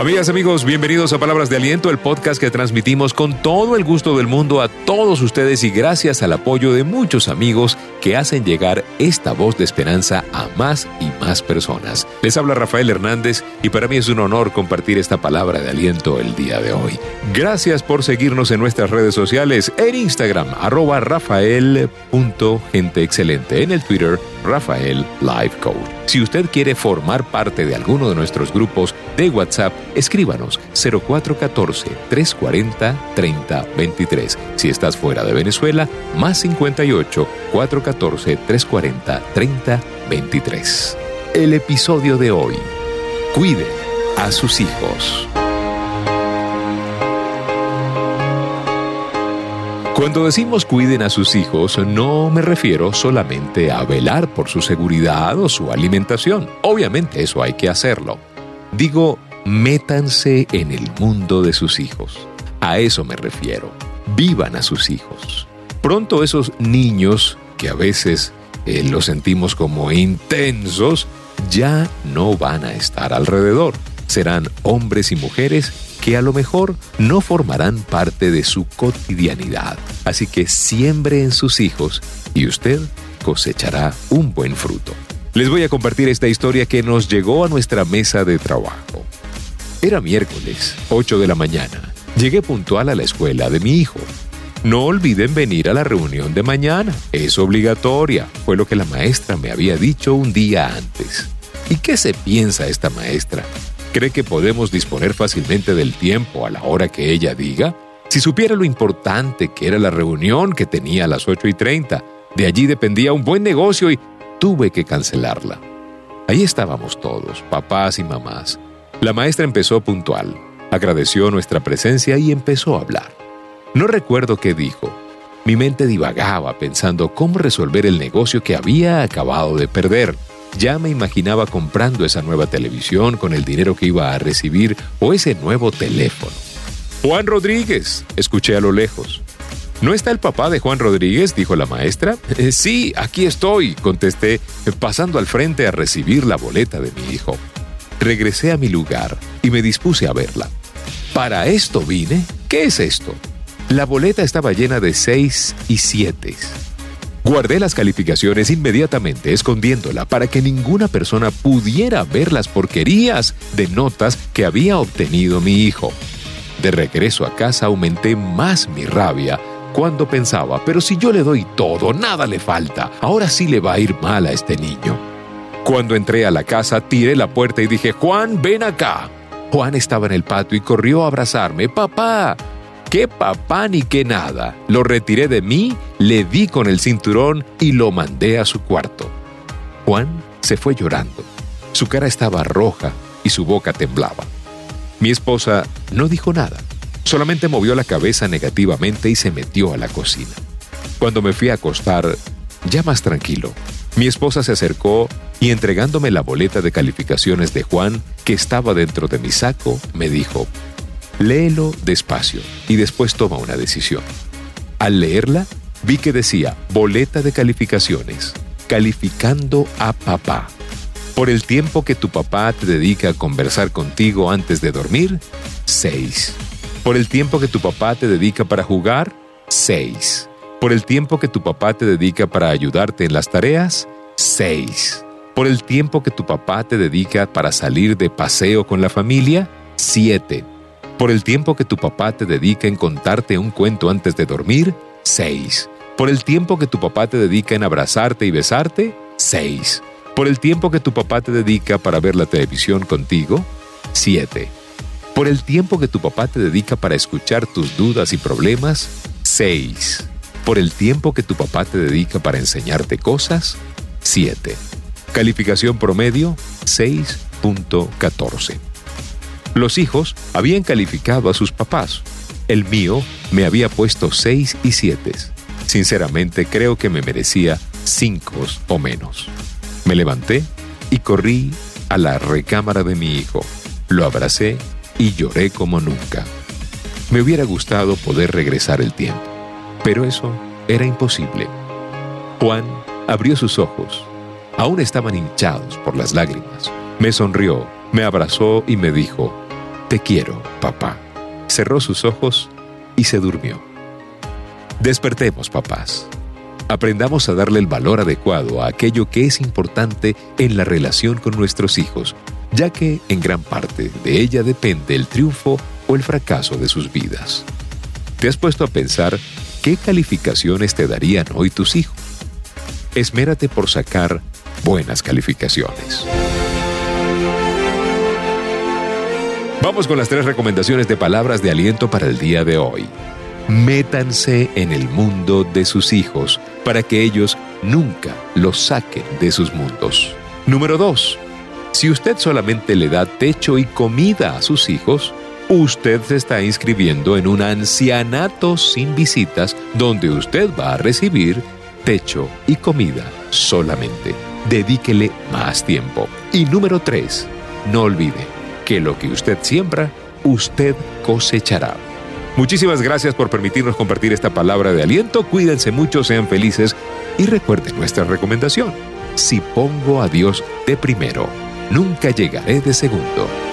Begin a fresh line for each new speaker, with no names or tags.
Amigas, amigos, bienvenidos a Palabras de Aliento, el podcast que transmitimos con todo el gusto del mundo a todos ustedes y gracias al apoyo de muchos amigos que hacen llegar esta voz de esperanza a más y más personas. Les habla Rafael Hernández y para mí es un honor compartir esta palabra de aliento el día de hoy. Gracias por seguirnos en nuestras redes sociales, en Instagram, arroba rafael.genteexcelente, en el Twitter, Rafael Life Coach. Si usted quiere formar parte de alguno de nuestros grupos de WhatsApp, escríbanos 0414-340-3023. Si estás fuera de Venezuela, más 58 414-340-3023. El episodio de hoy. Cuide a sus hijos. Cuando decimos cuiden a sus hijos, no me refiero solamente a velar por su seguridad o su alimentación. Obviamente eso hay que hacerlo. Digo, métanse en el mundo de sus hijos. A eso me refiero. Vivan a sus hijos. Pronto esos niños, que a veces eh, los sentimos como intensos, ya no van a estar alrededor. Serán hombres y mujeres que a lo mejor no formarán parte de su cotidianidad. Así que siembre en sus hijos y usted cosechará un buen fruto. Les voy a compartir esta historia que nos llegó a nuestra mesa de trabajo. Era miércoles, 8 de la mañana. Llegué puntual a la escuela de mi hijo. No olviden venir a la reunión de mañana. Es obligatoria, fue lo que la maestra me había dicho un día antes. ¿Y qué se piensa esta maestra? ¿Cree que podemos disponer fácilmente del tiempo a la hora que ella diga? Si supiera lo importante que era la reunión que tenía a las 8 y 30, de allí dependía un buen negocio y tuve que cancelarla. Ahí estábamos todos, papás y mamás. La maestra empezó puntual, agradeció nuestra presencia y empezó a hablar. No recuerdo qué dijo. Mi mente divagaba pensando cómo resolver el negocio que había acabado de perder. Ya me imaginaba comprando esa nueva televisión con el dinero que iba a recibir o ese nuevo teléfono. Juan Rodríguez, escuché a lo lejos. ¿No está el papá de Juan Rodríguez? dijo la maestra. Eh, sí, aquí estoy, contesté, pasando al frente a recibir la boleta de mi hijo. Regresé a mi lugar y me dispuse a verla. ¿Para esto vine? ¿Qué es esto? La boleta estaba llena de seis y siete. Guardé las calificaciones inmediatamente escondiéndola para que ninguna persona pudiera ver las porquerías de notas que había obtenido mi hijo. De regreso a casa aumenté más mi rabia cuando pensaba, pero si yo le doy todo, nada le falta, ahora sí le va a ir mal a este niño. Cuando entré a la casa, tiré la puerta y dije, Juan, ven acá. Juan estaba en el patio y corrió a abrazarme. Papá, qué papá ni qué nada. Lo retiré de mí, le di con el cinturón y lo mandé a su cuarto. Juan se fue llorando. Su cara estaba roja y su boca temblaba. Mi esposa no dijo nada, solamente movió la cabeza negativamente y se metió a la cocina. Cuando me fui a acostar, ya más tranquilo, mi esposa se acercó y entregándome la boleta de calificaciones de Juan, que estaba dentro de mi saco, me dijo, Léelo despacio y después toma una decisión. Al leerla, vi que decía boleta de calificaciones, calificando a papá. Por el tiempo que tu papá te dedica a conversar contigo antes de dormir, 6. Por el tiempo que tu papá te dedica para jugar, 6. Por el tiempo que tu papá te dedica para ayudarte en las tareas, 6. Por el tiempo que tu papá te dedica para salir de paseo con la familia, 7 por el tiempo que tu papá te dedica en contarte un cuento antes de dormir, 6. Por el tiempo que tu papá te dedica en abrazarte y besarte, 6. Por el tiempo que tu papá te dedica para ver la televisión contigo, 7. Por el tiempo que tu papá te dedica para escuchar tus dudas y problemas, 6. Por el tiempo que tu papá te dedica para enseñarte cosas, 7. Calificación promedio, 6.14. Los hijos habían calificado a sus papás. El mío me había puesto seis y siete. Sinceramente creo que me merecía cinco o menos. Me levanté y corrí a la recámara de mi hijo. Lo abracé y lloré como nunca. Me hubiera gustado poder regresar el tiempo, pero eso era imposible. Juan abrió sus ojos. Aún estaban hinchados por las lágrimas. Me sonrió, me abrazó y me dijo, Te quiero, papá. Cerró sus ojos y se durmió. Despertemos, papás. Aprendamos a darle el valor adecuado a aquello que es importante en la relación con nuestros hijos, ya que en gran parte de ella depende el triunfo o el fracaso de sus vidas. ¿Te has puesto a pensar qué calificaciones te darían hoy tus hijos? Esmérate por sacar buenas calificaciones. Vamos con las tres recomendaciones de palabras de aliento para el día de hoy. Métanse en el mundo de sus hijos para que ellos nunca los saquen de sus mundos. Número 2. Si usted solamente le da techo y comida a sus hijos, usted se está inscribiendo en un ancianato sin visitas donde usted va a recibir techo y comida solamente. Dedíquele más tiempo. Y número 3. No olvide que lo que usted siembra, usted cosechará. Muchísimas gracias por permitirnos compartir esta palabra de aliento. Cuídense mucho, sean felices y recuerden nuestra recomendación. Si pongo a Dios de primero, nunca llegaré de segundo.